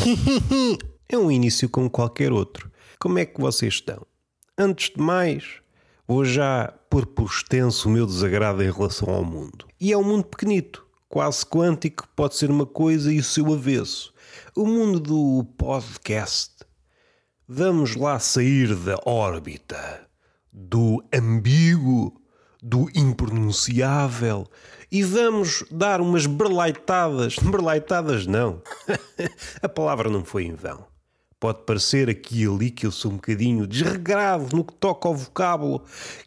é um início como qualquer outro. Como é que vocês estão? Antes de mais, vou já pôr por extenso o meu desagrado em relação ao mundo. E é um mundo pequenito, quase quântico, pode ser uma coisa e o seu avesso. O mundo do podcast. Vamos lá sair da órbita, do ambíguo, do impronunciável e vamos dar umas berlaitadas. Berlaitadas não. A palavra não foi em vão. Pode parecer aqui e ali que eu sou um bocadinho desregrado no que toca ao vocábulo,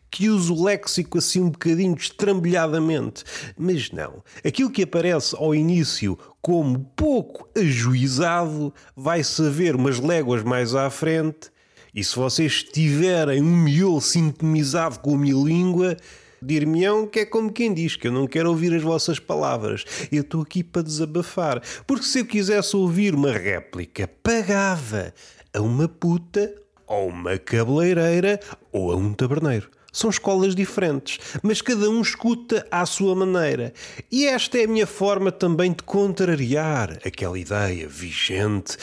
que uso o léxico assim um bocadinho estrambulhadamente. Mas não. Aquilo que aparece ao início como pouco ajuizado vai saber umas léguas mais à frente. E se vocês tiverem um miolo sintonizado com a minha língua, Dir-me-ão que é como quem diz que eu não quero ouvir as vossas palavras. Eu estou aqui para desabafar. Porque se eu quisesse ouvir uma réplica, pagava a uma puta, ou uma cabeleireira, ou a um taberneiro. São escolas diferentes, mas cada um escuta à sua maneira. E esta é a minha forma também de contrariar aquela ideia vigente.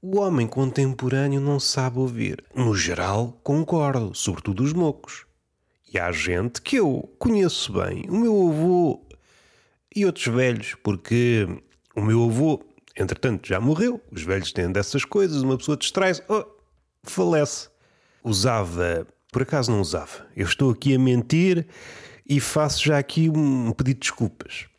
O homem contemporâneo não sabe ouvir. No geral, concordo, sobretudo os mocos. E há gente que eu conheço bem, o meu avô e outros velhos, porque o meu avô, entretanto, já morreu. Os velhos têm dessas coisas, uma pessoa distrai-se, oh, falece. Usava, por acaso não usava. Eu estou aqui a mentir e faço já aqui um pedido de desculpas.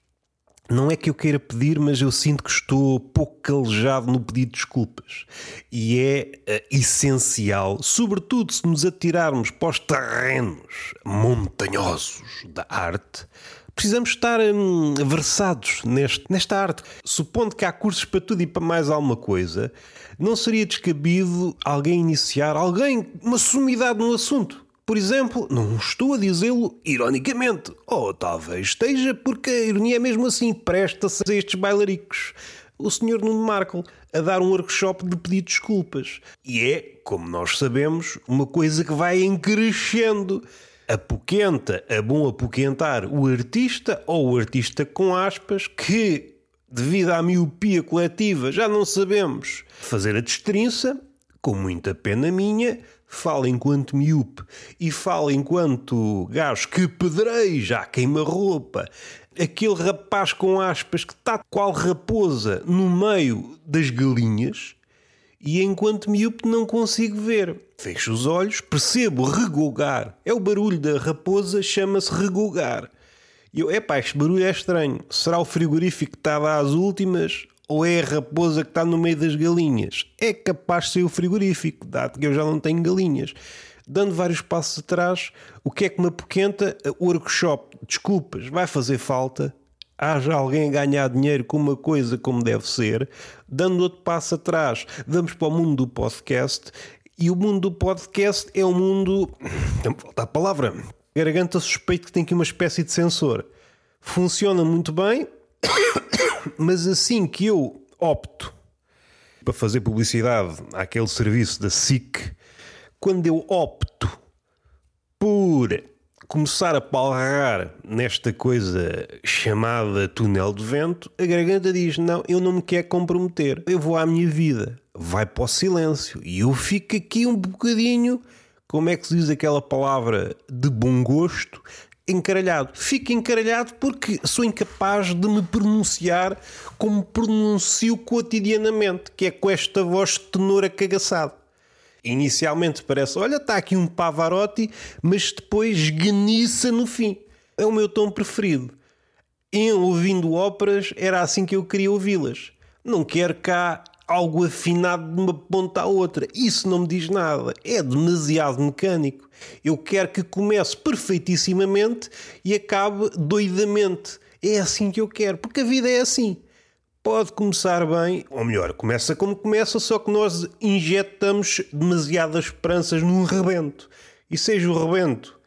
Não é que eu queira pedir, mas eu sinto que estou pouco calejado no pedido de desculpas. E é uh, essencial, sobretudo se nos atirarmos para os terrenos montanhosos da arte, precisamos estar hum, versados neste, nesta arte. Supondo que há cursos para tudo e para mais alguma coisa, não seria descabido alguém iniciar, alguém, uma sumidade no assunto. Por exemplo, não estou a dizê-lo ironicamente, ou talvez esteja porque a ironia é mesmo assim, presta-se a estes bailaricos. O Sr. Nuno Markle a dar um workshop de pedir desculpas. E é, como nós sabemos, uma coisa que vai encrescendo. Apoquenta, a bom apoquentar o artista ou o artista com aspas que, devido à miopia coletiva, já não sabemos fazer a destrinça, com muita pena minha, fala enquanto miúpe e fala enquanto gajo que pedreja queima-roupa, aquele rapaz com aspas que está qual raposa no meio das galinhas e enquanto miúpe não consigo ver. Fecho os olhos, percebo regogar. É o barulho da raposa, chama-se regogar. E eu, epá, este barulho é estranho. Será o frigorífico que estava às últimas ou é a raposa que está no meio das galinhas? É capaz de ser o frigorífico, dado que eu já não tenho galinhas. Dando vários passos atrás, o que é que me apoquenta? O workshop, desculpas, vai fazer falta. Haja alguém a ganhar dinheiro com uma coisa como deve ser. Dando outro passo atrás, vamos para o mundo do podcast. E o mundo do podcast é um mundo. Não falta a palavra. Garganta suspeito que tem aqui uma espécie de sensor. Funciona muito bem, mas assim que eu opto para fazer publicidade àquele serviço da SIC, quando eu opto por começar a palrar nesta coisa chamada túnel de vento, a garganta diz: Não, eu não me quero comprometer, eu vou à minha vida. Vai para o silêncio. E eu fico aqui um bocadinho, como é que se diz aquela palavra de bom gosto, encaralhado. Fico encaralhado porque sou incapaz de me pronunciar como pronuncio cotidianamente, que é com esta voz de tenor acagaçado. Inicialmente parece, olha, está aqui um Pavarotti, mas depois esganiça no fim. É o meu tom preferido. Em ouvindo óperas, era assim que eu queria ouvi-las. Não quero cá algo afinado de uma ponta à outra. Isso não me diz nada. É demasiado mecânico. Eu quero que comece perfeitissimamente e acabe doidamente. É assim que eu quero, porque a vida é assim. Pode começar bem, ou melhor, começa como começa, só que nós injetamos demasiadas esperanças num rebento. E seja o rebento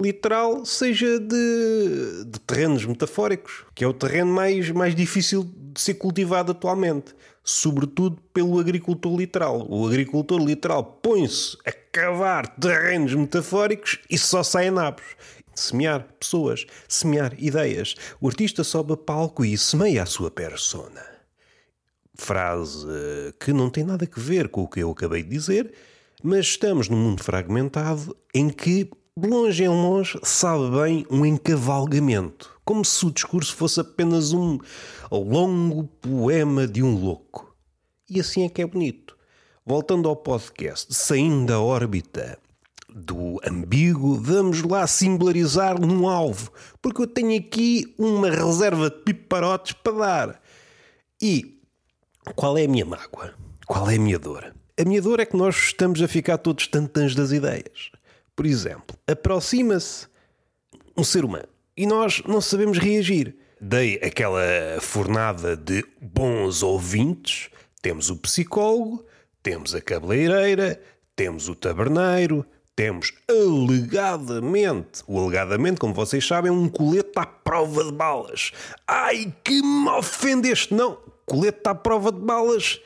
literal, seja de, de terrenos metafóricos, que é o terreno mais, mais difícil de ser cultivado atualmente sobretudo pelo agricultor literal. O agricultor literal põe-se a cavar terrenos metafóricos e só saem nabos. Semear pessoas, semear ideias. O artista sobe a palco e semeia a sua persona. Frase que não tem nada a ver com o que eu acabei de dizer, mas estamos num mundo fragmentado em que, de longe em longe, sabe bem um encavalgamento, como se o discurso fosse apenas um longo poema de um louco. E assim é que é bonito. Voltando ao podcast, saindo da órbita do ambíguo, vamos lá singularizar num alvo, porque eu tenho aqui uma reserva de piparotes para dar. E qual é a minha mágoa? Qual é a minha dor? A minha dor é que nós estamos a ficar todos tantãs das ideias. Por exemplo, aproxima-se um ser humano e nós não sabemos reagir. Dei aquela fornada de bons ouvintes. Temos o psicólogo, temos a cabeleireira, temos o taberneiro, temos alegadamente, o alegadamente, como vocês sabem, um colete à prova de balas. Ai, que me ofendeste! Não, colete à prova de balas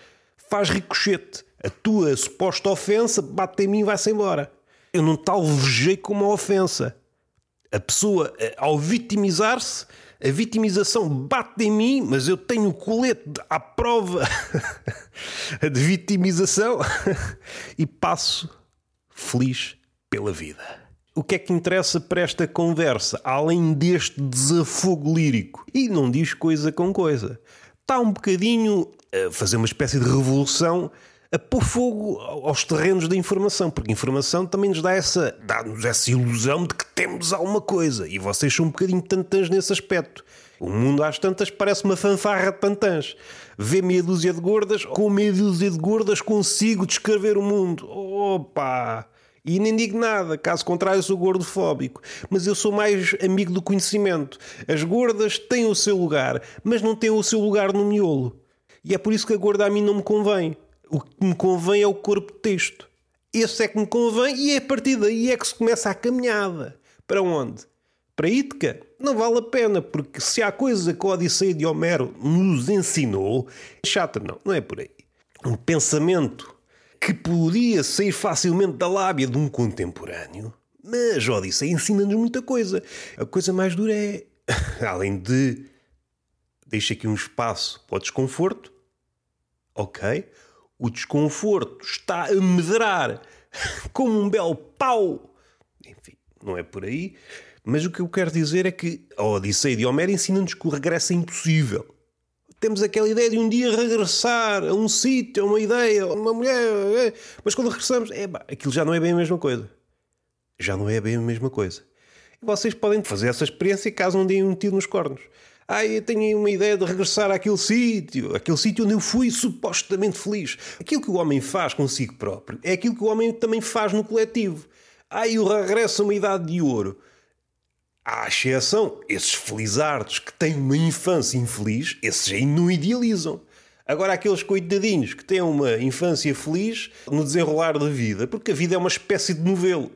faz ricochete. A tua suposta ofensa bate em mim e vai-se embora. Eu não te alvejei com uma ofensa. A pessoa, eh, ao vitimizar-se, a vitimização bate em mim, mas eu tenho o colete à prova de vitimização e passo feliz pela vida. O que é que interessa para esta conversa, além deste desafogo lírico? E não diz coisa com coisa. Está um bocadinho a fazer uma espécie de revolução a pôr fogo aos terrenos da informação, porque a informação também nos dá essa, dá-nos essa ilusão de que temos alguma coisa, e vocês são um bocadinho tantãs nesse aspecto. O mundo às tantas parece uma fanfarra de tantãs. Vê meia dúzia de gordas, com meia dúzia de gordas consigo descrever o mundo. Opa! E nem digo nada, caso contrário, sou gordofóbico. Mas eu sou mais amigo do conhecimento. As gordas têm o seu lugar, mas não têm o seu lugar no miolo. E é por isso que a gorda a mim não me convém. O que me convém é o corpo de texto. Esse é que me convém e é a partir daí é que se começa a caminhada. Para onde? Para Ítica? Não vale a pena, porque se há coisa que a Odisseia de Homero nos ensinou, chata não, não é por aí. Um pensamento que podia sair facilmente da lábia de um contemporâneo. Mas a Odisseia ensina-nos muita coisa. A coisa mais dura é, além de deixa aqui um espaço para o desconforto, ok? O desconforto está a medrar como um belo pau. Enfim, não é por aí. Mas o que eu quero dizer é que a Odisseia de Homero ensina-nos que o regresso é impossível temos aquela ideia de um dia regressar a um sítio, a uma ideia, a uma mulher, é, mas quando regressamos, é, aquilo já não é bem a mesma coisa. Já não é bem a mesma coisa. E vocês podem fazer essa experiência caso um dia um tiro nos cornos. Ah, eu tenho uma ideia de regressar àquele sítio, aquele sítio onde eu fui supostamente feliz. Aquilo que o homem faz consigo próprio é aquilo que o homem também faz no coletivo. Ah, eu regresso a uma idade de ouro. À exceção, esses felizardos que têm uma infância infeliz, esses aí não idealizam. Agora, aqueles coitadinhos que têm uma infância feliz no desenrolar da vida, porque a vida é uma espécie de novelo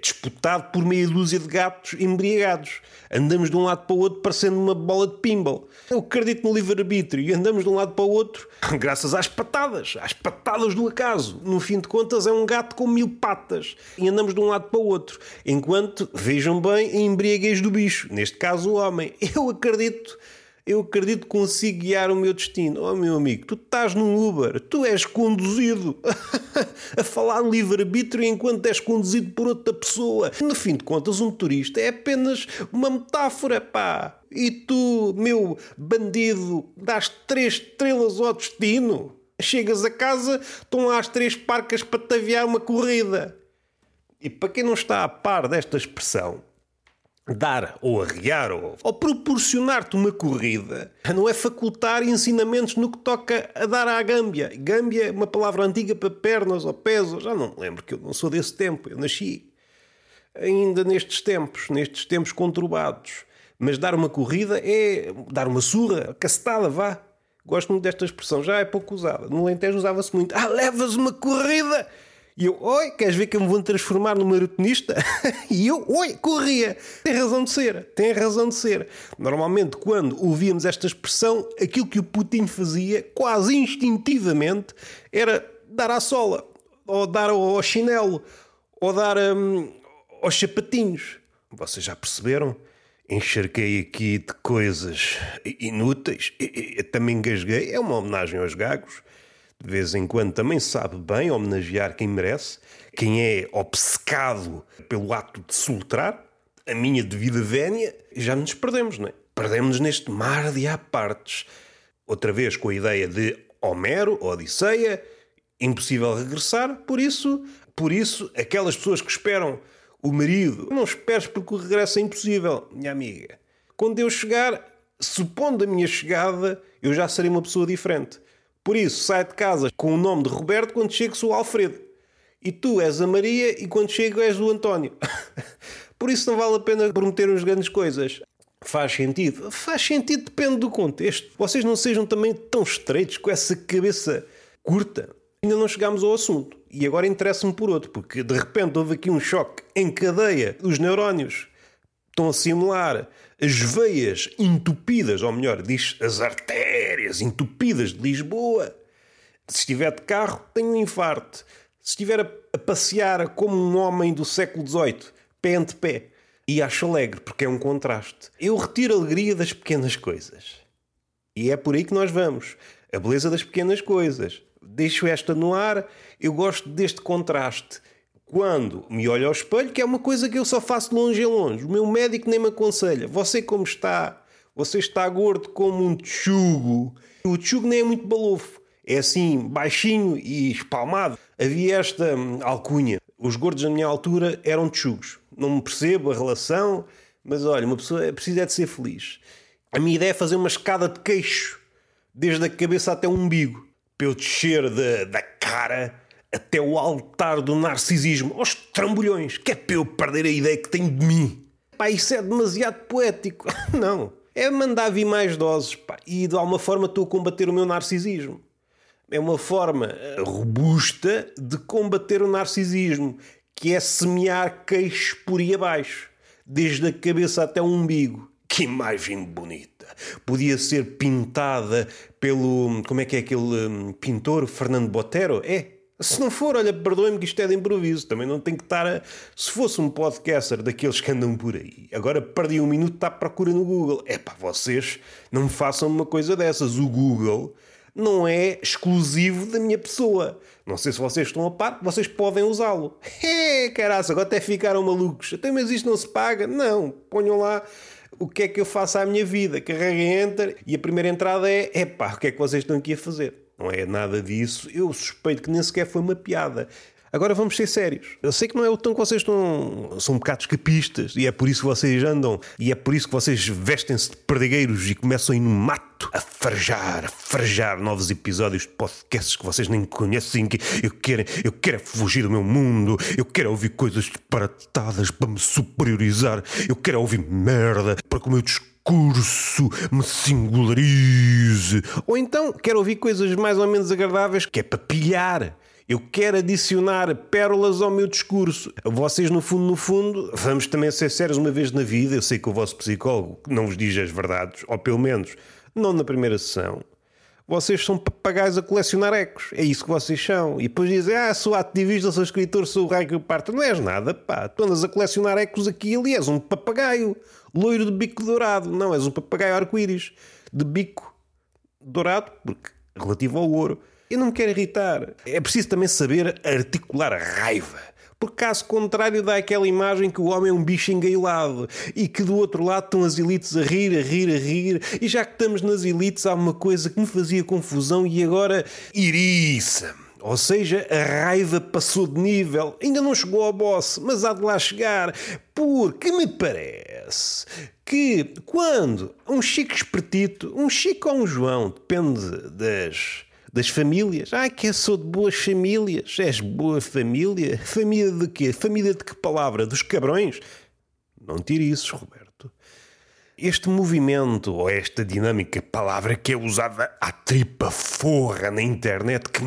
disputado por meia dúzia de gatos embriagados. Andamos de um lado para o outro parecendo uma bola de pinball. Eu acredito no livre-arbítrio e andamos de um lado para o outro graças às patadas, às patadas do acaso. No fim de contas, é um gato com mil patas e andamos de um lado para o outro. Enquanto, vejam bem, a embriaguez do bicho, neste caso o homem. Eu acredito eu acredito que consigo guiar o meu destino. Oh, meu amigo, tu estás num Uber, tu és conduzido a falar livre-arbítrio enquanto és conduzido por outra pessoa. No fim de contas, um turista é apenas uma metáfora, pá. E tu, meu bandido, dás três estrelas ao destino. Chegas a casa, estão lá as três parcas para te aviar uma corrida. E para quem não está a par desta expressão, dar ou arriar ou, ou proporcionar-te uma corrida não é facultar ensinamentos no que toca a dar à gâmbia. Gâmbia é uma palavra antiga para pernas ou pés, já não me lembro que eu não sou desse tempo, eu nasci ainda nestes tempos, nestes tempos conturbados. Mas dar uma corrida é dar uma surra, cacetada, vá. Gosto muito desta expressão, já é pouco usada. No Alentejo usava-se muito. Ah, levas uma corrida! E eu, oi, queres ver que eu me vou transformar num maratonista? e eu, oi, corria. Tem razão de ser, tem razão de ser. Normalmente, quando ouvíamos esta expressão, aquilo que o Putin fazia, quase instintivamente, era dar à sola, ou dar ao chinelo, ou dar hum, aos sapatinhos. Vocês já perceberam? encharquei aqui de coisas inúteis. Eu também engasguei. É uma homenagem aos gagos. De vez em quando também sabe bem homenagear quem merece, quem é obcecado pelo ato de soltrar. A minha devida vénia, já nos perdemos, não é? Perdemos-nos neste mar de apartes. Outra vez com a ideia de Homero, Odisseia, impossível regressar, por isso, por isso, aquelas pessoas que esperam o marido, não esperes porque o regresso é impossível, minha amiga. Quando eu chegar, supondo a minha chegada, eu já serei uma pessoa diferente. Por isso, sai de casa com o nome de Roberto quando chego sou o Alfredo. E tu és a Maria e quando chego és o António. Por isso não vale a pena prometer uns grandes coisas. Faz sentido? Faz sentido, depende do contexto. Vocês não sejam também tão estreitos com essa cabeça curta. Ainda não chegámos ao assunto. E agora interessa-me por outro, porque de repente houve aqui um choque em cadeia. Os neurónios estão a simular as veias entupidas, ou melhor, diz as artérias entupidas de Lisboa. Se estiver de carro, tenho um infarto. Se estiver a passear como um homem do século XVIII, pé ante pé, e acho alegre, porque é um contraste. Eu retiro a alegria das pequenas coisas. E é por aí que nós vamos. A beleza das pequenas coisas. Deixo esta no ar. Eu gosto deste contraste. Quando me olho ao espelho, que é uma coisa que eu só faço de longe em longe. O meu médico nem me aconselha. Você como está? Você está gordo como um tchugo. O tchugo nem é muito balofo. É assim, baixinho e espalmado. Havia esta hum, alcunha. Os gordos da minha altura eram tchugos não me percebo a relação, mas olha, uma pessoa precisa é de ser feliz. A minha ideia é fazer uma escada de queixo, desde a cabeça até o umbigo, para eu descer da, da cara até o altar do narcisismo, aos trambolhões, que é para eu perder a ideia que tenho de mim. Pá, isso é demasiado poético. Não. É mandar vir mais doses, pá, e de alguma forma estou a combater o meu narcisismo. É uma forma eh, robusta de combater o narcisismo, que é semear queixos por aí abaixo, desde a cabeça até o umbigo. Que imagem bonita! Podia ser pintada pelo. Como é que é aquele um, pintor? Fernando Botero? É. Se não for, olha, perdoem-me que isto é de improviso. Também não tem que estar a. Se fosse um podcaster daqueles que andam por aí, agora perdi um minuto, está à procura no Google. É pá, vocês não façam uma coisa dessas. O Google não é exclusivo da minha pessoa. Não sei se vocês estão a par, vocês podem usá-lo. É, caraça, agora até ficaram malucos. Até mas isto não se paga? Não, ponham lá o que é que eu faço à minha vida. Carreguem Enter e a primeira entrada é: epá, o que é que vocês estão aqui a fazer? Não é nada disso. Eu suspeito que nem sequer foi uma piada. Agora vamos ser sérios. Eu sei que não é o tom que vocês estão. são um bocado escapistas e é por isso que vocês andam e é por isso que vocês vestem-se de perdigueiros e começam a ir no mato a farejar, a farejar novos episódios de podcasts que vocês nem conhecem. Que eu quero, eu quero fugir do meu mundo, eu quero ouvir coisas disparatadas para me superiorizar, eu quero ouvir merda para que o meu discurso me singularize. Ou então quero ouvir coisas mais ou menos agradáveis que é para pilhar. Eu quero adicionar pérolas ao meu discurso. Vocês, no fundo, no fundo, vamos também ser sérios uma vez na vida. Eu sei que o vosso psicólogo não vos diz as verdades, ou pelo menos não na primeira sessão. Vocês são papagaios a colecionar ecos. É isso que vocês são. E depois dizem: Ah, sou ativista, sou escritor, sou raio que parto. Não és nada, pá. Tu andas a colecionar ecos aqui e ali. És um papagaio loiro de bico dourado. Não, és um papagaio arco-íris de bico dourado, porque relativo ao ouro. Eu não me quero irritar. É preciso também saber articular a raiva. Porque caso contrário dá aquela imagem que o homem é um bicho engailado e que do outro lado estão as elites a rir, a rir, a rir. E já que estamos nas elites há uma coisa que me fazia confusão e agora iriça-me. Ou seja, a raiva passou de nível. Ainda não chegou ao boss, mas há de lá chegar. Porque me parece que quando um Chico espertito, um Chico ou um João, depende das das famílias. Ah, que sou de boas famílias. És boa família? Família de quê? Família de que palavra? Dos cabrões? Não tire isso, Roberto. Este movimento, ou esta dinâmica, palavra que é usada à tripa forra na internet, que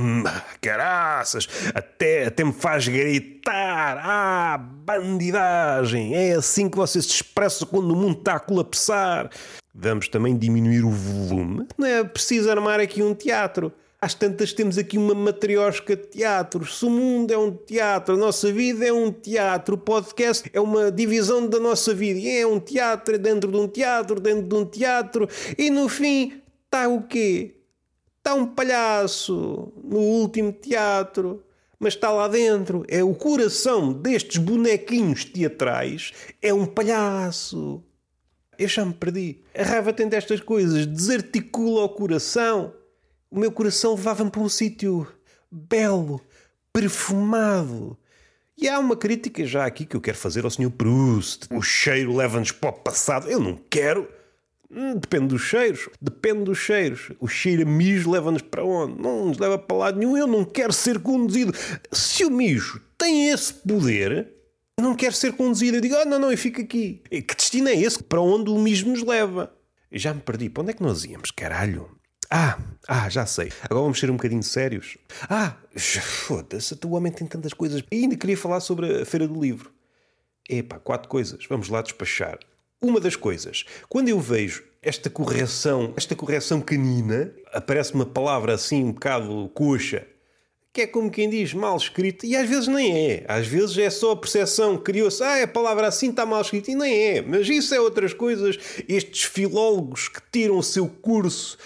caraças, até, até me faz gritar. Ah, bandidagem! É assim que você se expressa quando o mundo está a colapsar. Vamos também diminuir o volume. Não é preciso armar aqui um teatro. Às tantas temos aqui uma matriosca de teatros. Se o mundo é um teatro, a nossa vida é um teatro, o podcast é uma divisão da nossa vida. E é um teatro, é dentro de um teatro, dentro de um teatro. E no fim está o quê? Está um palhaço no último teatro. Mas está lá dentro. É o coração destes bonequinhos teatrais. É um palhaço. Eu já me perdi. A raiva tem destas coisas. Desarticula o coração o meu coração levava-me para um sítio belo, perfumado. E há uma crítica já aqui que eu quero fazer ao Sr. Proust. O cheiro leva-nos para o passado. Eu não quero. Hum, depende dos cheiros. Depende dos cheiros. O cheiro a mijo leva-nos para onde? Não nos leva para lado nenhum. Eu não quero ser conduzido. Se o mijo tem esse poder, não quero ser conduzido. Eu digo, ah, não, não, eu fico aqui. Que destino é esse? Para onde o mijo nos leva? Eu já me perdi. Para onde é que nós íamos? Caralho. Ah, ah, já sei. Agora vamos ser um bocadinho sérios. Ah, foda-se, o homem tem tantas coisas. E ainda queria falar sobre a Feira do Livro. Epá, quatro coisas. Vamos lá despachar. Uma das coisas, quando eu vejo esta correção, esta correção canina, aparece uma palavra assim um bocado coxa que é como quem diz mal escrito, e às vezes nem é. Às vezes é só a percepção, criou-se, ah, a palavra assim está mal escrita, e nem é. Mas isso é outras coisas. Estes filólogos que tiram o seu curso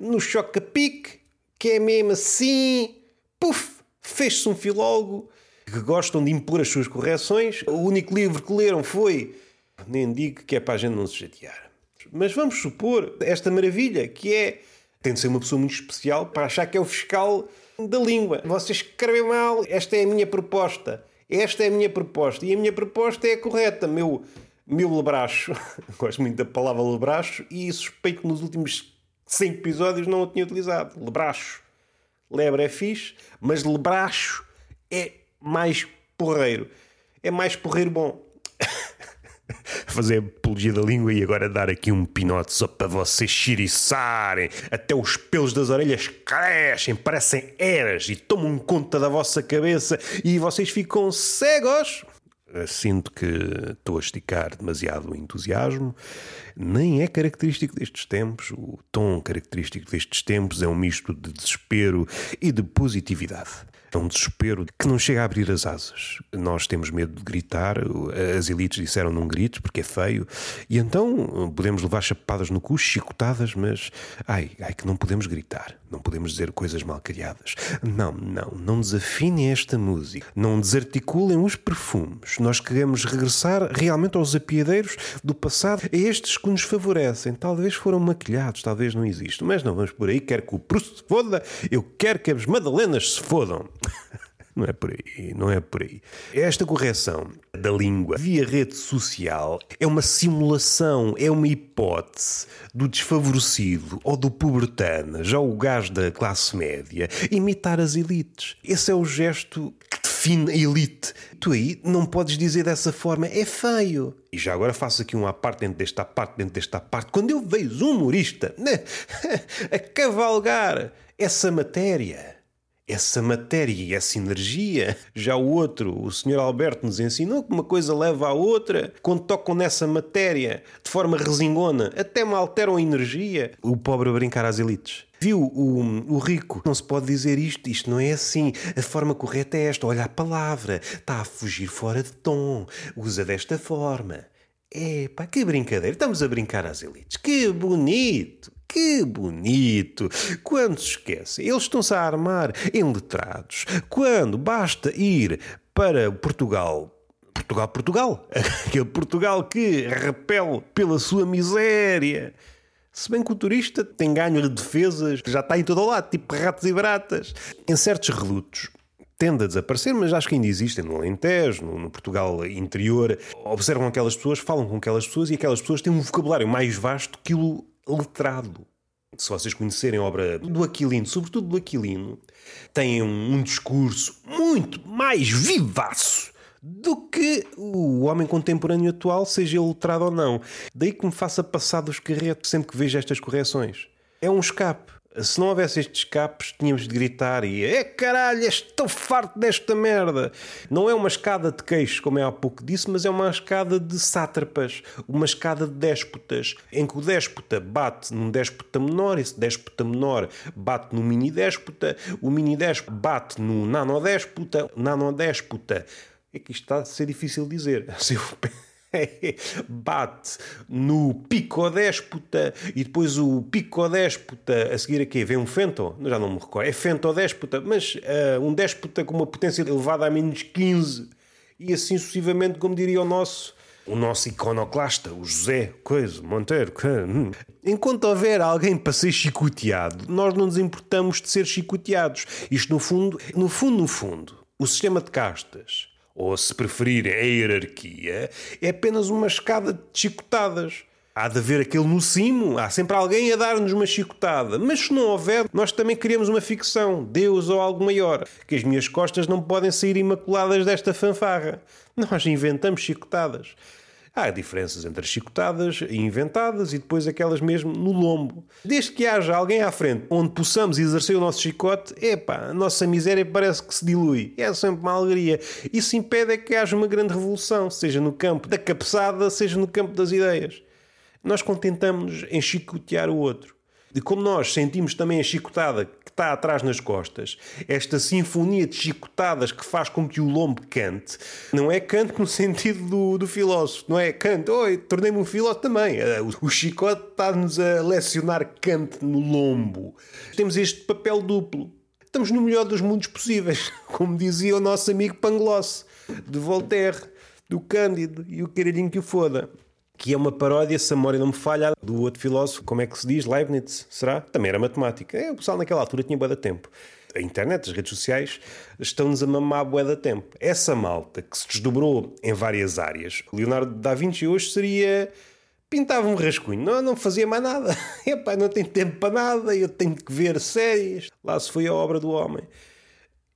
no choca-pique, que é mesmo assim, puf, fez-se um filólogo que gostam de impor as suas correções. O único livro que leram foi, nem digo que é para a gente não se chatear. Mas vamos supor esta maravilha que é, tem de ser uma pessoa muito especial para achar que é o fiscal da língua. Você escreveu mal, esta é a minha proposta. Esta é a minha proposta. E a minha proposta é a correta, meu, meu lebracho. Gosto muito da palavra lebracho e suspeito que nos últimos 100 episódios não o tinha utilizado. Lebracho. Lebre é fixe, mas lebracho é mais porreiro. É mais porreiro bom. fazer apologia da língua e agora dar aqui um pinote só para vocês chiriçarem. Até os pelos das orelhas crescem, parecem eras e tomam conta da vossa cabeça e vocês ficam cegos. Sinto que estou a esticar demasiado o entusiasmo. Nem é característico destes tempos. O tom característico destes tempos é um misto de desespero e de positividade. É um desespero que não chega a abrir as asas. Nós temos medo de gritar, as elites disseram não grites porque é feio, e então podemos levar chapadas no cu, chicotadas, mas ai, ai que não podemos gritar, não podemos dizer coisas mal criadas. Não, não, não desafinem esta música, não desarticulem os perfumes. Nós queremos regressar realmente aos apiadeiros do passado, a estes que nos favorecem. Talvez foram maquilhados, talvez não existam, mas não vamos por aí. Quero que o Proust se foda, eu quero que as Madalenas se fodam. Não é por aí, não é por aí. Esta correção da língua via rede social é uma simulação, é uma hipótese do desfavorecido ou do pubertano, já o gajo da classe média, imitar as elites. Esse é o gesto que define a elite. Tu aí não podes dizer dessa forma, é feio. E já agora faço aqui uma parte dentro desta parte, dentro desta parte. Quando eu vejo um humorista né, a cavalgar essa matéria essa matéria e essa energia. Já o outro, o Sr. Alberto, nos ensinou que uma coisa leva à outra. Quando tocam nessa matéria de forma resingona, até me alteram a energia. O pobre a brincar às elites. Viu o, o rico? Não se pode dizer isto, isto não é assim. A forma correta é esta. Olha a palavra, está a fugir fora de tom. Usa desta forma. Epá, que brincadeira. Estamos a brincar às elites. Que bonito. Que bonito! Quando se esquece, eles estão-se a armar em letrados. Quando basta ir para Portugal Portugal, Portugal. Aquele Portugal que repele pela sua miséria. Se bem que o turista tem ganho de defesas, já está em todo o lado, tipo ratos e baratas. Em certos redutos tende a desaparecer, mas acho que ainda existem no Alentejo, no, no, Portugal interior. Observam aquelas pessoas, falam com aquelas pessoas e aquelas pessoas têm um vocabulário mais vasto que o letrado. Se vocês conhecerem a obra do Aquilino, sobretudo do Aquilino, têm um, um discurso muito mais vivaço do que o homem contemporâneo atual, seja ele letrado ou não. Daí que me faça passar dos carretos sempre que vejo estas correções. É um escape. Se não houvesse estes escapes, tínhamos de gritar e é caralho, estou farto desta merda. Não é uma escada de queixo, como é há pouco disse, mas é uma escada de sátrapas, uma escada de déspotas, em que o déspota bate num déspota menor, esse déspota menor bate no mini déspota, o mini déspota bate no nanodéspota, nanodéspota. É que isto está a ser difícil dizer. Se eu bate no picodéspota e depois o picodéspota a seguir aqui vem um fento, já não me recordo, é fentodéspota, mas uh, um déspota com uma potência elevada a menos 15 e assim sucessivamente, como diria o nosso o nosso iconoclasta, o José Coisa, Monteiro. Hum. Enquanto houver alguém para ser chicoteado, nós não nos importamos de ser chicoteados. Isto, no fundo, no fundo, no fundo, o sistema de castas ou se preferirem a hierarquia, é apenas uma escada de chicotadas. Há de haver aquele no cimo, há sempre alguém a dar-nos uma chicotada. Mas se não houver, nós também queremos uma ficção, Deus ou algo maior, que as minhas costas não podem sair imaculadas desta fanfarra. Nós inventamos chicotadas. Há diferenças entre as chicotadas inventadas e depois aquelas mesmo no lombo. Desde que haja alguém à frente onde possamos exercer o nosso chicote, epá, a nossa miséria parece que se dilui. É sempre uma alegria. Isso impede é que haja uma grande revolução, seja no campo da cabeçada, seja no campo das ideias. Nós contentamos-nos em chicotear o outro. E como nós sentimos também a chicotada que está atrás nas costas, esta sinfonia de chicotadas que faz com que o lombo cante, não é canto no sentido do, do filósofo, não é canto, oi, tornei-me um filósofo também. Eh, o, chicote está-nos a lecionar cante no lombo. Temos este papel duplo. Estamos no melhor dos mundos possíveis, como dizia o nosso amigo Pangloss, de Voltaire, do Cândido e o caralhinho que o foda que é uma paródia, se a memória não me falha, do outro filósofo, como é que se diz? Leibniz, será? Também era matemática. É, o pessoal naquela altura tinha boa de tempo. A internet, as redes sociais, estão-nos a mamar bué da tempo. Essa malta que se desdobrou em várias áreas. Leonardo da Vinci hoje seria... Pintava um rascunho, não, não fazia mais nada. Epá, não tenho tempo para nada, eu tenho que ver séries. Lá se foi a obra do homem.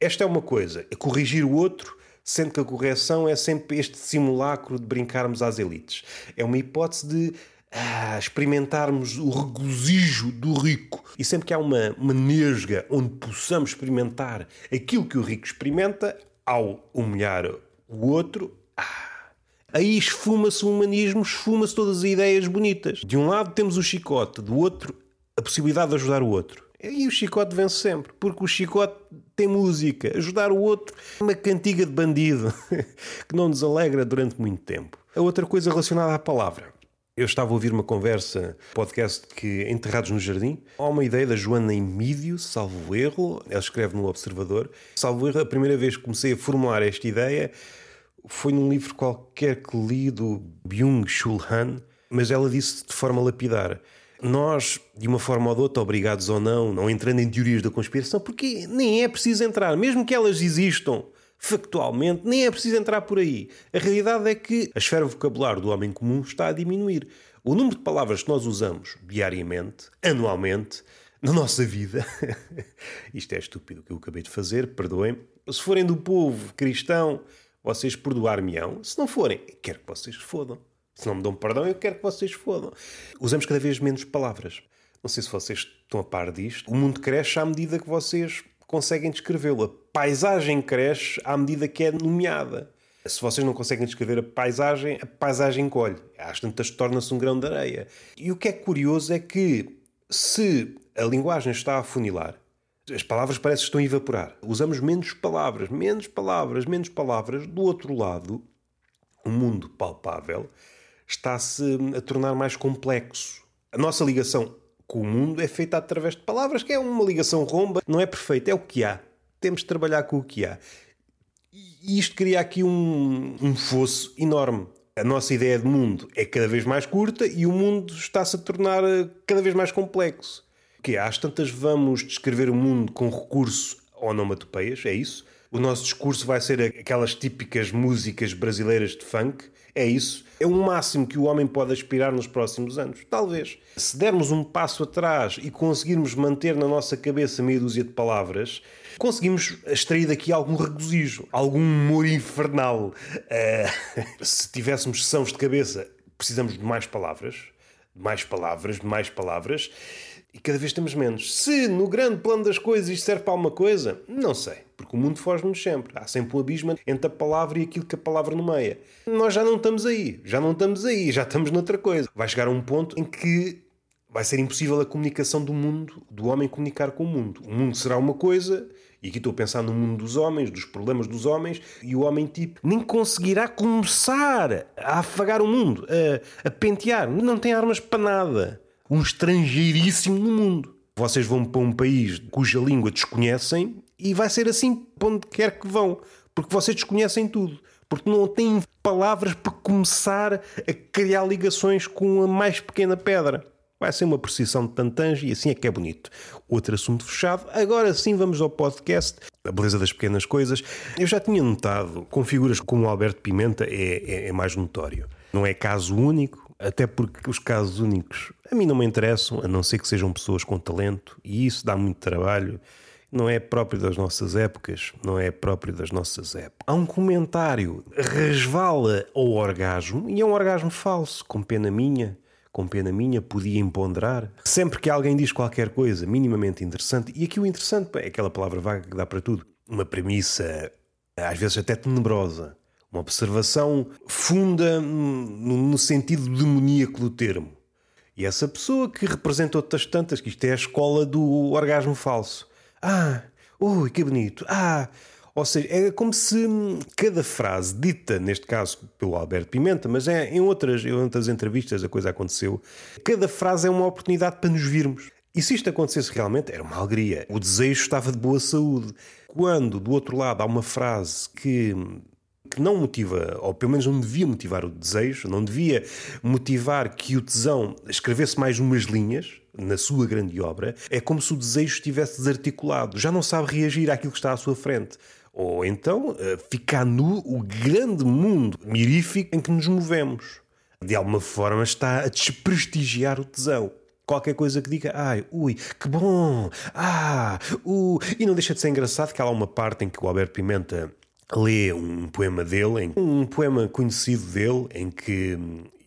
Esta é uma coisa, é corrigir o outro sendo que a correção é sempre este simulacro de brincarmos às elites. É uma hipótese de ah, experimentarmos o regozijo do rico. E sempre que há uma, uma nesga onde possamos experimentar aquilo que o rico experimenta, ao humilhar o outro, ah, aí esfuma-se o humanismo, esfuma-se todas as ideias bonitas. De um lado temos o chicote, do outro a possibilidade de ajudar o outro. E o chicote vence sempre, porque o chicote tem música. Ajudar o outro uma cantiga de bandido que não nos alegra durante muito tempo. A outra coisa relacionada à palavra. Eu estava a ouvir uma conversa, podcast que Enterrados no Jardim. Há uma ideia da Joana Emídio, salvo erro, ela escreve no Observador. Salvo erro, a primeira vez que comecei a formular esta ideia foi num livro qualquer que li do Byung-Chul Han, mas ela disse de forma lapidar nós, de uma forma ou de outra, obrigados ou não, não entrando em teorias da conspiração, porque nem é preciso entrar, mesmo que elas existam factualmente, nem é preciso entrar por aí. A realidade é que a esfera vocabular do homem comum está a diminuir. O número de palavras que nós usamos diariamente, anualmente, na nossa vida, isto é estúpido o que eu acabei de fazer, perdoem-me. Se forem do povo cristão, vocês perdoar-me-ão. Se não forem, quero que vocês fodam. Se não me dão perdão, eu quero que vocês fodam. Usamos cada vez menos palavras. Não sei se vocês estão a par disto. O mundo cresce à medida que vocês conseguem descrevê-lo. A paisagem cresce à medida que é nomeada. Se vocês não conseguem descrever a paisagem, a paisagem colhe. Às tantas torna-se um grão de areia. E o que é curioso é que, se a linguagem está a funilar, as palavras parecem que estão a evaporar. Usamos menos palavras, menos palavras, menos palavras. Do outro lado, o mundo palpável está-se a tornar mais complexo. A nossa ligação com o mundo é feita através de palavras, que é uma ligação romba, não é perfeita, é o que há. Temos de trabalhar com o que há. E isto cria aqui um, um fosso enorme. A nossa ideia de mundo é cada vez mais curta e o mundo está-se a tornar eh, cada vez mais complexo. Que às tantas vamos descrever o mundo com recurso a onomatopeias, é isso? O nosso discurso vai ser aquelas típicas músicas brasileiras de funk, é isso. É o máximo que o homem pode aspirar nos próximos anos. Talvez. Se dermos um passo atrás e conseguirmos manter na nossa cabeça meia dúzia de palavras, conseguimos extrair daqui algum regozijo, algum humor infernal. Uh, se tivéssemos sessões de cabeça, precisamos de mais palavras, de mais palavras, de mais palavras. E cada vez temos menos. Se no grande plano das coisas isto serve para alguma coisa, não sei, porque o mundo foge-nos sempre. Há sempre um abismo entre a palavra e aquilo que a palavra nomeia. Nós já não estamos aí, já não estamos aí, já estamos noutra coisa. Vai chegar a um ponto em que vai ser impossível a comunicação do mundo, do homem comunicar com o mundo. O mundo será uma coisa, e aqui estou a pensar no mundo dos homens, dos problemas dos homens, e o homem tipo nem conseguirá começar a afagar o mundo, a, a pentear. Não tem armas para nada. Um estrangeiríssimo no mundo. Vocês vão para um país cuja língua desconhecem e vai ser assim para onde quer que vão, porque vocês desconhecem tudo. Porque não têm palavras para começar a criar ligações com a mais pequena pedra. Vai ser uma precisão de tantãs e assim é que é bonito. Outro assunto fechado. Agora sim vamos ao podcast. A beleza das pequenas coisas. Eu já tinha notado, com figuras como o Alberto Pimenta é, é, é mais notório. Não é caso único, até porque os casos únicos a mim não me interessam, a não ser que sejam pessoas com talento, e isso dá muito trabalho. Não é próprio das nossas épocas, não é próprio das nossas épocas. Há um comentário, resvala ao orgasmo, e é um orgasmo falso, com pena minha com pena minha, podia emponderar. Sempre que alguém diz qualquer coisa minimamente interessante, e aqui o interessante é aquela palavra vaga que dá para tudo, uma premissa às vezes até tenebrosa, uma observação funda no sentido demoníaco do termo. E essa pessoa que representa outras tantas, que isto é a escola do orgasmo falso. Ah, ui, que bonito. Ah, ou seja, é como se cada frase dita, neste caso pelo Alberto Pimenta, mas é em outras, em outras entrevistas a coisa aconteceu, cada frase é uma oportunidade para nos virmos. E se isto acontecesse realmente, era uma alegria. O desejo estava de boa saúde. Quando, do outro lado, há uma frase que que não motiva, ou pelo menos não devia motivar o desejo, não devia motivar que o tesão escrevesse mais umas linhas na sua grande obra, é como se o desejo estivesse desarticulado, já não sabe reagir àquilo que está à sua frente. Ou então eh, ficar nu o grande mundo mirífico em que nos movemos. De alguma forma está a desprestigiar o tesão qualquer coisa que diga, ai, ui, que bom, ah, uh. E não deixa de ser engraçado que há lá uma parte em que o Alberto Pimenta lê um poema dele, um poema conhecido dele, em que,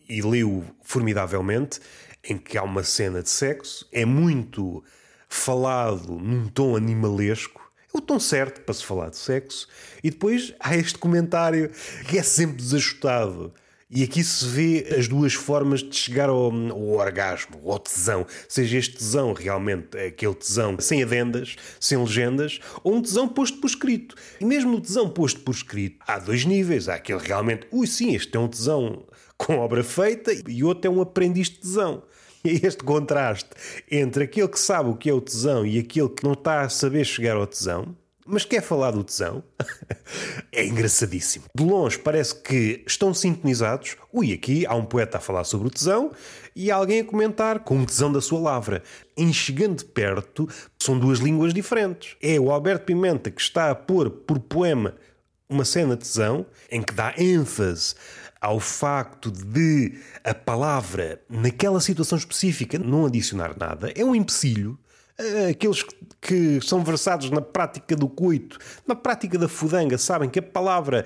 e leu formidavelmente, em que há uma cena de sexo, é muito falado num tom animalesco, é o tom certo para se falar de sexo, e depois há este comentário que é sempre desajustado. E aqui se vê as duas formas de chegar ao, ao, orgasmo, ao tesão. Seja este tesão realmente aquele tesão sem adendas, sem legendas, ou um tesão posto por escrito. E mesmo no tesão posto por escrito, há dois níveis. Há aquele realmente, ui, sim, este é um tesão com obra feita, e outro é um aprendiz de tesão. E é este contraste entre aquele que sabe o que é o tesão e aquele que não está a saber chegar ao tesão, mas quer falar do tesão? é engraçadíssimo. De longe parece que estão sintonizados. Ui, aqui há um poeta a falar sobre o tesão e alguém a comentar com o tesão da sua lavra. Em chegando de perto, são duas línguas diferentes. É o Alberto Pimenta que está a pôr por poema uma cena de tesão em que dá ênfase ao facto de a palavra, naquela situação específica, não adicionar nada. É um empecilho aqueles que são versados na prática do coito, na prática da fudanga, sabem que a palavra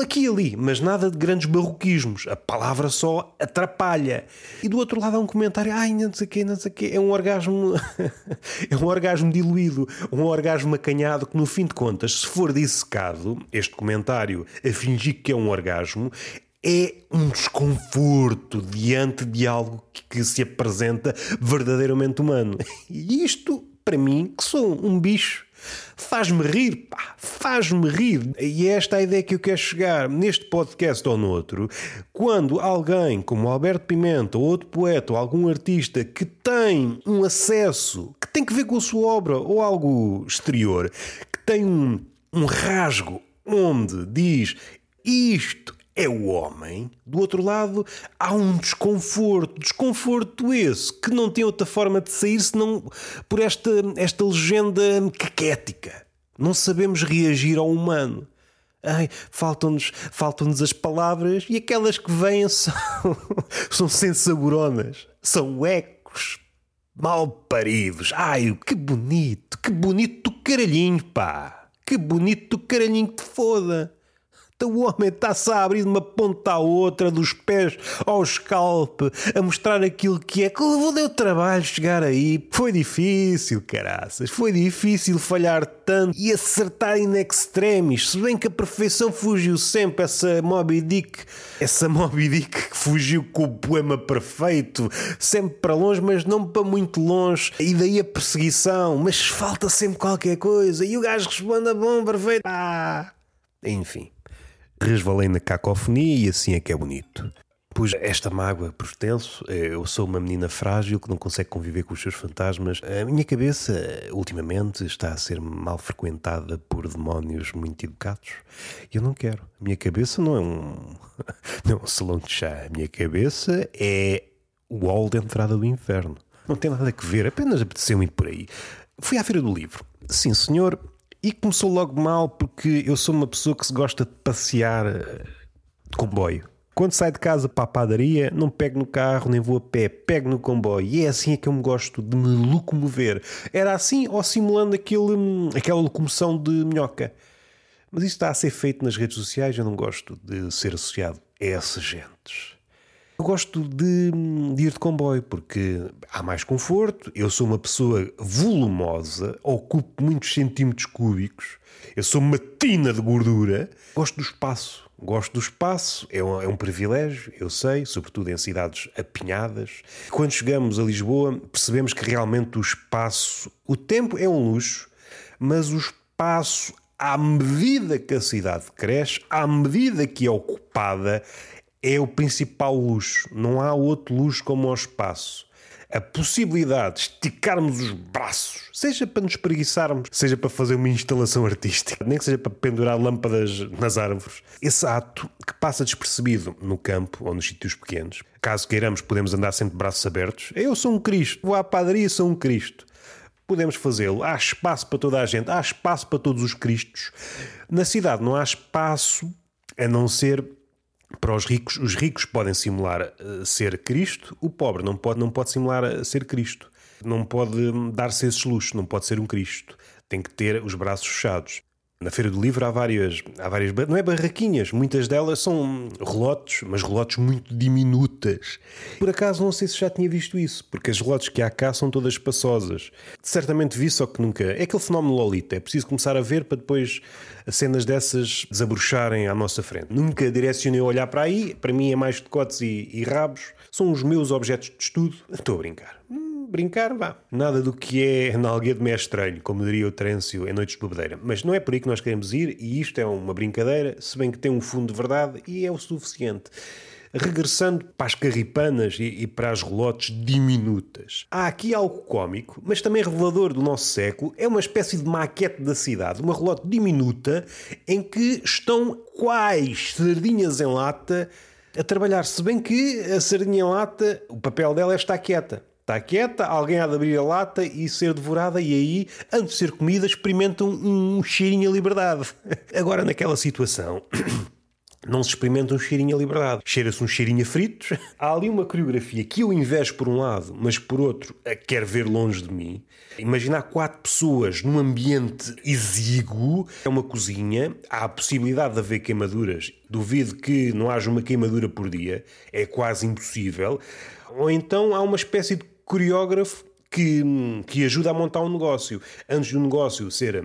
aqui e ali, mas nada de grandes barroquismos. A palavra só atrapalha. E do outro lado há um comentário, ai, não sei o quê, não sei o quê. É um orgasmo, é um orgasmo diluído, um orgasmo acanhado que no fim de contas, se for dissecado, este comentário a fingir que é um orgasmo, é um desconforto diante de algo que se apresenta verdadeiramente humano. E isto, para mim, que sou um bicho, faz-me rir, pá, faz-me rir. E é esta a ideia que eu quero chegar neste podcast ou no outro. Quando alguém como Alberto Pimenta, ou outro poeta, ou algum artista que tem um acesso que tem que ver com a sua obra ou algo exterior, que tem um, um rasgo onde diz isto é o homem. Do outro lado, há um desconforto. Desconforto esse que não tem outra forma de sair senão por esta, esta legenda caquética. Não sabemos reagir ao humano. Ai, faltam-nos faltam as palavras e aquelas que vêm são, são sensaboronas. São ecos mal paridos. Ai, que bonito, que bonito caralhinho, pá. Que bonito caralhinho que te foda. O homem está-se a abrir de uma ponta à outra, dos pés ao scalp, a mostrar aquilo que é. Que levou deu trabalho chegar aí. Foi difícil, caraças. Foi difícil falhar tanto e acertar in extremis. Se bem que a perfeição fugiu sempre. Essa Moby Dick, essa Moby Dick que fugiu com o poema perfeito, sempre para longe, mas não para muito longe. E daí a perseguição. Mas falta sempre qualquer coisa. E o gajo responde a bom, perfeito. Ah! Enfim, resvalei na cacofonia e assim é que é bonito. Pois esta mágoa por extenso, eu sou uma menina frágil que não consegue conviver com os seus fantasmas. A minha cabeça, ultimamente, está a ser mal frequentada por demónios muito educados. E eu não quero. A minha cabeça não é um, não é um salão de chá. A minha cabeça é o hall de entrada do inferno. Não tem nada a ver, apenas apeteceu ir por aí. Fui à Feira do Livro. Sim, senhor, e começou logo mal porque eu sou uma pessoa que se gosta de passear eh, de comboio. Quando saio de casa para a padaria, não pego no carro nem vou a pé, pego no comboio. E é assim é que eu me gosto de me locomover. Era assim ou simulando aquele, hum, aquela locomoção de minhoca. Mas isto está a ser feito nas redes sociais, eu não gosto de ser associado a essas gentes. Eu gosto de, de, ir de comboio porque há mais conforto. Eu sou uma pessoa volumosa, ocupo muitos centímetros cúbicos. Eu sou uma tina de gordura. Gosto do espaço. Gosto do espaço, é um, é um privilégio, eu sei, sobretudo em cidades apinhadas. Quando chegamos a Lisboa, percebemos que realmente o espaço, o tempo é um luxo, mas o espaço, à medida que a cidade cresce, à medida que é ocupada, é o principal luxo. Não há outro luxo como o espaço. A possibilidade de esticarmos os braços, seja para nos preguiçarmos, seja para fazer uma instalação artística, nem que seja para pendurar lâmpadas nas árvores. Esse ato que passa despercebido no campo ou nos sítios pequenos. Caso queiramos, podemos andar sempre de braços abertos. Eu sou um Cristo, vou à padaria, sou um Cristo podemos fazê-lo. Há espaço para toda a gente, há espaço para todos os Cristos. Na cidade não há espaço a não ser para os ricos, os ricos podem simular uh, ser Cristo, o pobre não pode, não pode simular uh, ser Cristo. Não pode hum, dar-se esses luxos, não pode ser um Cristo. Tem que ter os braços fechados. Na Feira do Livro há várias, há várias, não é barraquinhas, muitas delas são relotes, mas relotes muito diminutas. Por acaso não sei se já tinha visto isso, porque as relotes que há cá são todas espaçosas. Certamente vi, só que nunca. É aquele fenómeno Lolita, é preciso começar a ver para depois cenas dessas desabrocharem à nossa frente. Nunca direcionei a olhar para aí, para mim é mais decotes e, e rabos, são os meus objetos de estudo. Estou a brincar brincar, vá. Nada do que é nalguedo me é estranho, como diria o Trêncio em Noites de Bebedeira. Mas não é por aí que nós queremos ir, e isto é uma brincadeira, se bem que tem um fundo de verdade, e é o suficiente regressando para as carripanas e, e, para as relotes diminutas. Há aqui algo cômico, mas também revelador do nosso século. É uma espécie de maquete da cidade, uma relote diminuta em que estão quais sardinhas em lata a trabalhar. Se bem que a sardinha em lata, o papel dela é estar quieta. Está quieta, alguém há de abrir a lata e ser devorada, e aí, antes de ser comida, experimentam um, um cheirinho a liberdade. Agora, naquela situação. Não se experimenta um cheirinho a liberdade. Cheira-se um cheirinho a fritos. Há ali uma coreografia que eu invejo por um lado, mas por outro quer ver longe de mim. Imaginar quatro pessoas num ambiente exíguo, é uma cozinha, há a possibilidade de haver queimaduras. Duvido que não haja uma queimadura por dia, é quase impossível. Ou então há uma espécie de coreógrafo que, que ajuda a montar um negócio. Antes do negócio ser,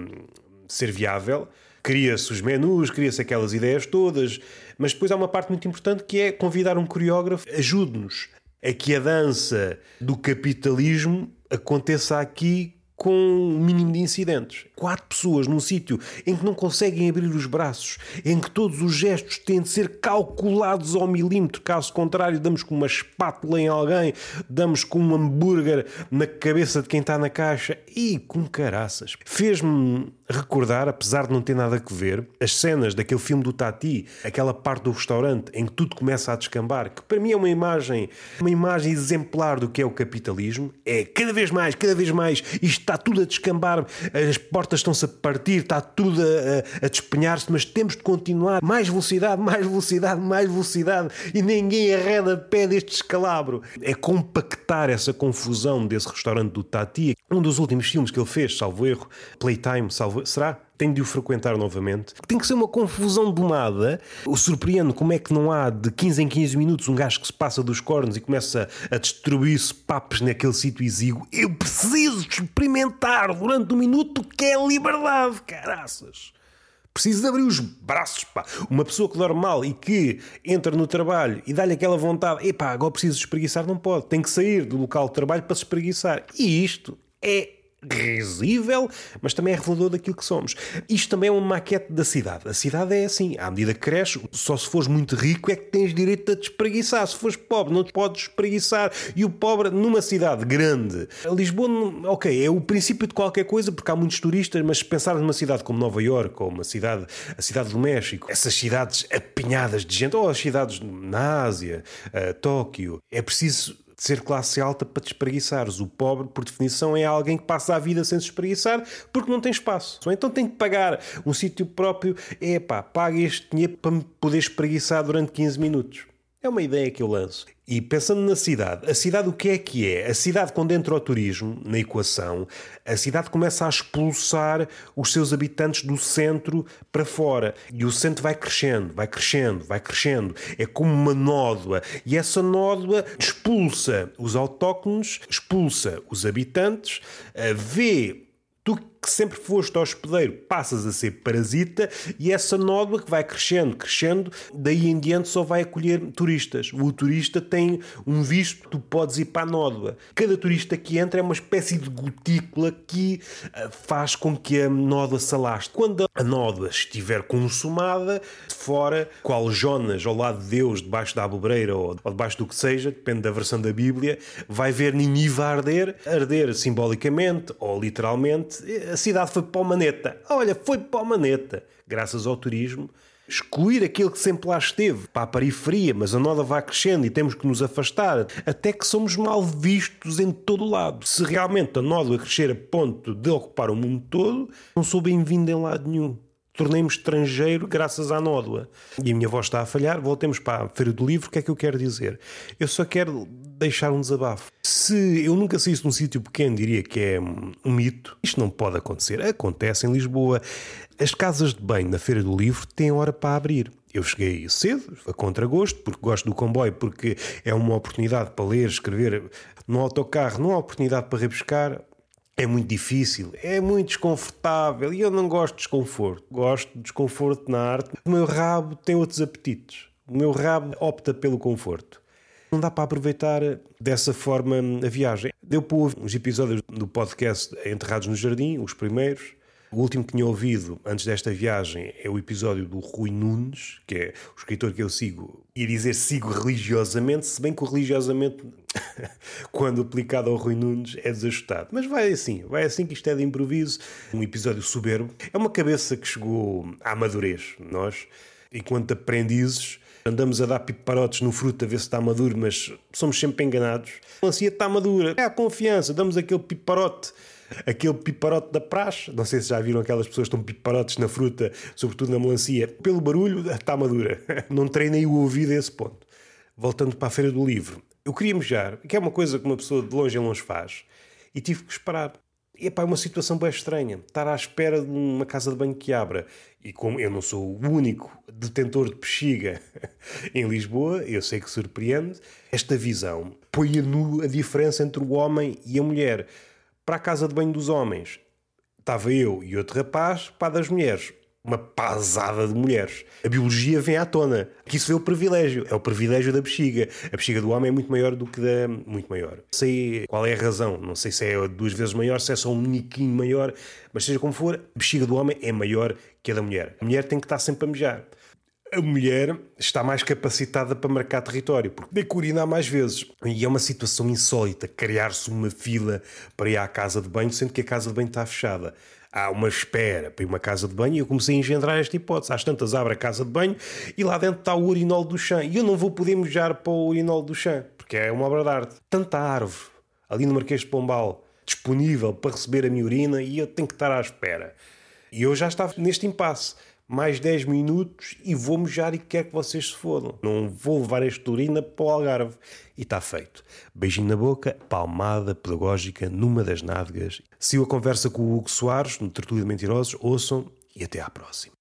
ser viável, cria-se os menus, cria-se aquelas ideias todas, mas depois há uma parte muito importante que é convidar um coreógrafo, ajude-nos a que a dança do capitalismo aconteça aqui com um mínimo de incidentes. Quatro pessoas num sítio em que não conseguem abrir os braços, em que todos os gestos têm de ser calculados ao milímetro, caso contrário, damos com uma espátula em alguém, damos com um hambúrguer na cabeça de quem está na caixa e com caraças. Fez-me recordar, apesar de não ter nada a ver, as cenas daquele filme do Tati, aquela parte do restaurante em que tudo começa a descambar, que para mim é uma imagem, uma imagem exemplar do que é o capitalismo. É cada vez mais, cada vez mais, isto está tudo a descambar, as portas estão-se a partir, está tudo a, a despenhar-se, mas temos de continuar. Mais velocidade, mais velocidade, mais velocidade, e ninguém arreda pé deste escalabro. É compactar essa confusão desse restaurante do Tati, Um dos últimos filmes que ele fez, salvo erro, Playtime, salvo será? Tenho de o frequentar novamente. Tem que ser uma confusão domada. O surpreendo como é que não há de 15 em 15 minutos um gajo que se passa dos cornos e começa a distribuir-se papos naquele sítio exíguo. Eu preciso experimentar durante um minuto que é liberdade, caraças. Preciso de abrir os braços, pá. Uma pessoa que dorme mal e que entra no trabalho e dá-lhe aquela vontade, epá, agora preciso espreguiçar, não pode. Tem que sair do local de trabalho para se espreguiçar. E isto é risível, mas também é revelador daquilo que somos. Isto também é uma maquete da cidade. A cidade é assim, à medida que cresce, só se fores muito rico é que tens direito a te espreguiçar. Se fores pobre, não te podes espreguiçar. E o pobre, numa cidade grande, Lisboa, ok, é o princípio de qualquer coisa, porque há muitos turistas, mas se pensar numa cidade como Nova York ou uma cidade, a cidade do México, essas cidades apinhadas de gente, ou as cidades na Ásia, uh, Tóquio, é preciso de ser classe alta para te espreguiçares. O pobre, por definição, é alguém que passa a vida sem se espreguiçar porque não tem espaço. Ou então tem que pagar um sítio próprio. É pá, paga este dinheiro para me poder espreguiçar durante 15 minutos. É uma ideia que eu lanço. E pensando na cidade, a cidade o que é que é? A cidade, quando entra o turismo na equação, a cidade começa a expulsar os seus habitantes do centro para fora. E o centro vai crescendo, vai crescendo, vai crescendo. É como uma nódoa. E essa nódoa expulsa os autóctones, expulsa os habitantes, vê tu que sempre foste hospedeiro passas a ser parasita e essa nódoa que vai crescendo, crescendo, daí em diante só vai acolher turistas. O turista tem um visto, tu podes ir para a nódoa. Cada turista que entra é uma espécie de gotícula que eh, faz com que a nódoa se alaste. Quando a nódoa estiver consumada, fora, qual Jonas ao lado de Deus, debaixo da abobreira ou debaixo do que seja, depende da versão da Bíblia, vai ver Ninive arder, arder simbolicamente ou literalmente a cidade foi para o maneta. Olha, foi para o maneta. Graças ao turismo, excluir aquele que sempre lá esteve para a periferia, mas a noda vai crescendo e temos que nos afastar, até que somos mal vistos em todo o lado. Se realmente a nódoa crescer a ponto de ocupar o mundo todo, não sou bem-vindo em lado nenhum. Tornei-me estrangeiro graças à nódoa. E a minha voz está a falhar. Voltemos para a Feira do Livro. O que é que eu quero dizer? Eu só quero deixar um desabafo. Se eu nunca saísse de um sítio pequeno, diria que é um mito. Isto não pode acontecer. Acontece em Lisboa. As casas de banho na Feira do Livro têm hora para abrir. Eu cheguei cedo, a contragosto, porque gosto do comboio, porque é uma oportunidade para ler, escrever no autocarro, não há oportunidade para rebuscar. É muito difícil, é muito desconfortável e eu não gosto de desconforto. Gosto de desconforto na arte. O meu rabo tem outros apetites. O meu rabo opta pelo conforto. Não dá para aproveitar dessa forma a viagem. Deu para ouvir uns episódios do podcast Enterrados no Jardim, os primeiros. O último que tinha ouvido antes desta viagem é o episódio do Rui Nunes, que é o escritor que eu sigo. Ia dizer sigo religiosamente, se bem que o religiosamente, quando aplicado ao Rui Nunes, é desajustado. Mas vai assim, vai assim que isto é de improviso. Um episódio soberbo. É uma cabeça que chegou à madurez. Nós, enquanto aprendizes, andamos a dar piparotes no fruto a ver se está maduro, mas somos sempre enganados. A melancia está madura, é a confiança, damos aquele piparote aquele piparote da praxe. Não sei se já viram aquelas pessoas que estão piparotes na fruta, sobretudo na melancia. Pelo barulho, está madura. Não treinei o ouvido a esse ponto. Voltando para a Feira do Livro, eu queria mejar, que é uma coisa que uma pessoa de longe em longe faz, e tive que esperar. E é uma situação bem estranha. Estar à espera de uma casa de banho que abra. E como eu não sou o único detentor de bexiga em Lisboa, eu sei que surpreende, esta visão põe a nu a diferença entre o homem e a mulher para a casa de banho dos homens. Estava eu e outro rapaz, para das mulheres. Uma pasada de mulheres. A biologia vem à tona. Aqui se vê o privilégio. É o privilégio da bexiga. A bexiga do homem é muito maior do que da. Muito maior. Sei qual é a razão. Não sei se é duas vezes maior, se é só um meniquinho maior. Mas seja como for, a bexiga do homem é maior que a da mulher. A mulher tem que estar sempre a mejar a mulher está mais capacitada para marcar território, porque tem que urinar mais vezes. E é uma situação insólita criar-se uma fila para ir à casa de banho, sendo que a casa de banho está fechada. Há uma espera para ir uma casa de banho e eu comecei a engendrar esta hipótese. Às tantas abre a casa de banho e lá dentro está o urinol do chão. E eu não vou poder mejar para o urinol do chão, porque é uma obra de arte. Tanta árvore ali no Marquês de Pombal disponível para receber a minha urina e eu tenho que estar à espera. E eu já estava neste impasse mais 10 minutos e vou mejar e quero que vocês se fodam. Não vou levar esta urina para o Algarve. E está feito. Beijinho na boca, palmada pedagógica numa das nádegas. Se a conversa com o Hugo Soares, no Tertúlio de Mentirosos, ouçam e até à próxima.